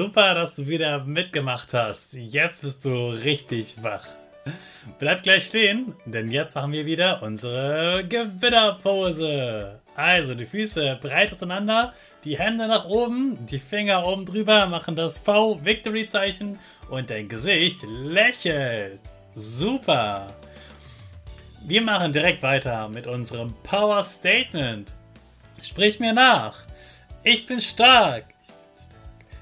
Super, dass du wieder mitgemacht hast. Jetzt bist du richtig wach. Bleib gleich stehen, denn jetzt machen wir wieder unsere Gewinnerpose. Also die Füße breit auseinander, die Hände nach oben, die Finger oben drüber machen das V-Victory-Zeichen und dein Gesicht lächelt. Super. Wir machen direkt weiter mit unserem Power Statement. Sprich mir nach. Ich bin stark.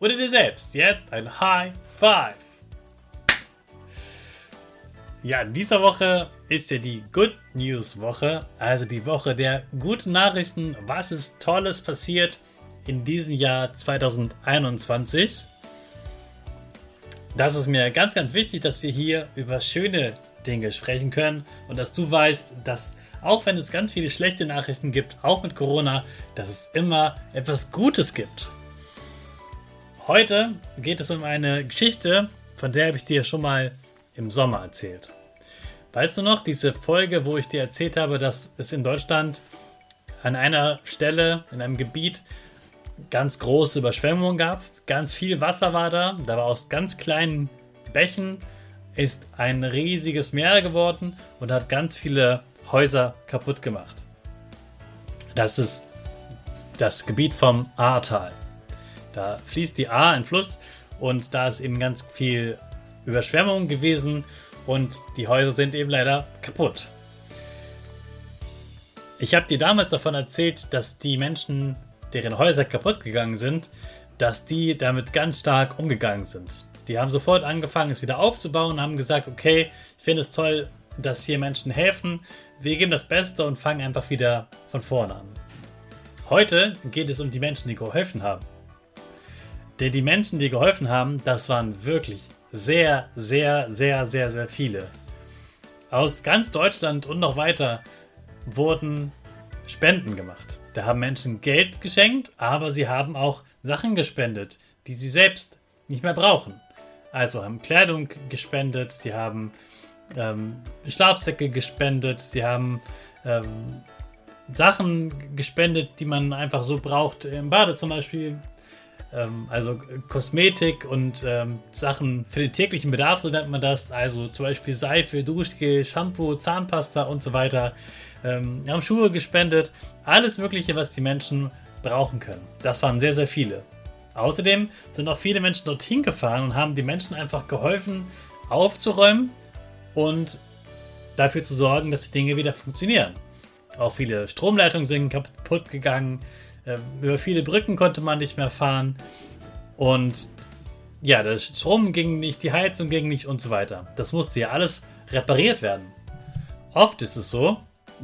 oder dir selbst jetzt ein High Five. Ja, diese Woche ist ja die Good News Woche, also die Woche der guten Nachrichten, was ist Tolles passiert in diesem Jahr 2021. Das ist mir ganz, ganz wichtig, dass wir hier über schöne Dinge sprechen können und dass du weißt, dass auch wenn es ganz viele schlechte Nachrichten gibt, auch mit Corona, dass es immer etwas Gutes gibt. Heute geht es um eine Geschichte, von der habe ich dir schon mal im Sommer erzählt. Weißt du noch, diese Folge, wo ich dir erzählt habe, dass es in Deutschland an einer Stelle, in einem Gebiet, ganz große Überschwemmungen gab. Ganz viel Wasser war da. Da war aus ganz kleinen Bächen ist ein riesiges Meer geworden und hat ganz viele Häuser kaputt gemacht. Das ist das Gebiet vom Ahrtal. Da fließt die A, ein Fluss, und da ist eben ganz viel Überschwemmung gewesen und die Häuser sind eben leider kaputt. Ich habe dir damals davon erzählt, dass die Menschen, deren Häuser kaputt gegangen sind, dass die damit ganz stark umgegangen sind. Die haben sofort angefangen, es wieder aufzubauen, und haben gesagt, okay, ich finde es toll, dass hier Menschen helfen. Wir geben das Beste und fangen einfach wieder von vorne an. Heute geht es um die Menschen, die geholfen haben. Denn die Menschen, die geholfen haben, das waren wirklich sehr, sehr, sehr, sehr, sehr viele. Aus ganz Deutschland und noch weiter wurden Spenden gemacht. Da haben Menschen Geld geschenkt, aber sie haben auch Sachen gespendet, die sie selbst nicht mehr brauchen. Also haben Kleidung gespendet, sie haben ähm, Schlafsäcke gespendet, sie haben ähm, Sachen gespendet, die man einfach so braucht. Im Bade zum Beispiel ähm, also Kosmetik und ähm, Sachen für den täglichen Bedarf, so nennt man das. Also zum Beispiel Seife, Duschgel, Shampoo, Zahnpasta und so weiter. Ähm, haben Schuhe gespendet. Alles Mögliche, was die Menschen brauchen können. Das waren sehr, sehr viele. Außerdem sind auch viele Menschen dorthin gefahren und haben die Menschen einfach geholfen, aufzuräumen und dafür zu sorgen, dass die Dinge wieder funktionieren. Auch viele Stromleitungen sind kaputt gegangen. Ähm, über viele Brücken konnte man nicht mehr fahren. Und ja, der Strom ging nicht, die Heizung ging nicht und so weiter. Das musste ja alles repariert werden. Oft ist es so,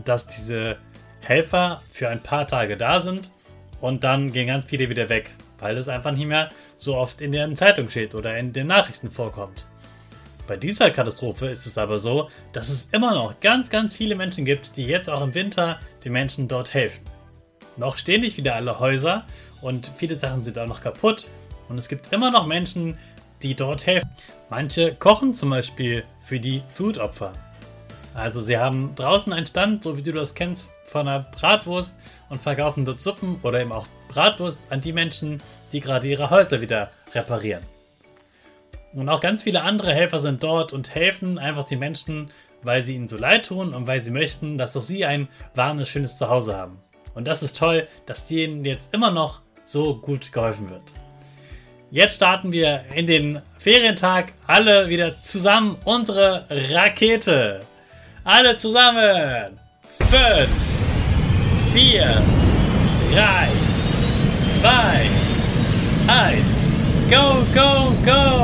dass diese Helfer für ein paar Tage da sind und dann gehen ganz viele wieder weg, weil es einfach nicht mehr so oft in den Zeitungen steht oder in den Nachrichten vorkommt. Bei dieser Katastrophe ist es aber so, dass es immer noch ganz, ganz viele Menschen gibt, die jetzt auch im Winter den Menschen dort helfen. Noch stehen nicht wieder alle Häuser und viele Sachen sind auch noch kaputt und es gibt immer noch Menschen, die dort helfen. Manche kochen zum Beispiel für die Flutopfer. Also sie haben draußen einen Stand, so wie du das kennst, von einer Bratwurst und verkaufen dort Suppen oder eben auch Bratwurst an die Menschen, die gerade ihre Häuser wieder reparieren. Und auch ganz viele andere Helfer sind dort und helfen einfach den Menschen, weil sie ihnen so leid tun und weil sie möchten, dass auch sie ein warmes, schönes Zuhause haben. Und das ist toll, dass denen jetzt immer noch so gut geholfen wird. Jetzt starten wir in den Ferientag alle wieder zusammen unsere Rakete. Alle zusammen. 5, 4, 3, 2, 1. Go, go, go!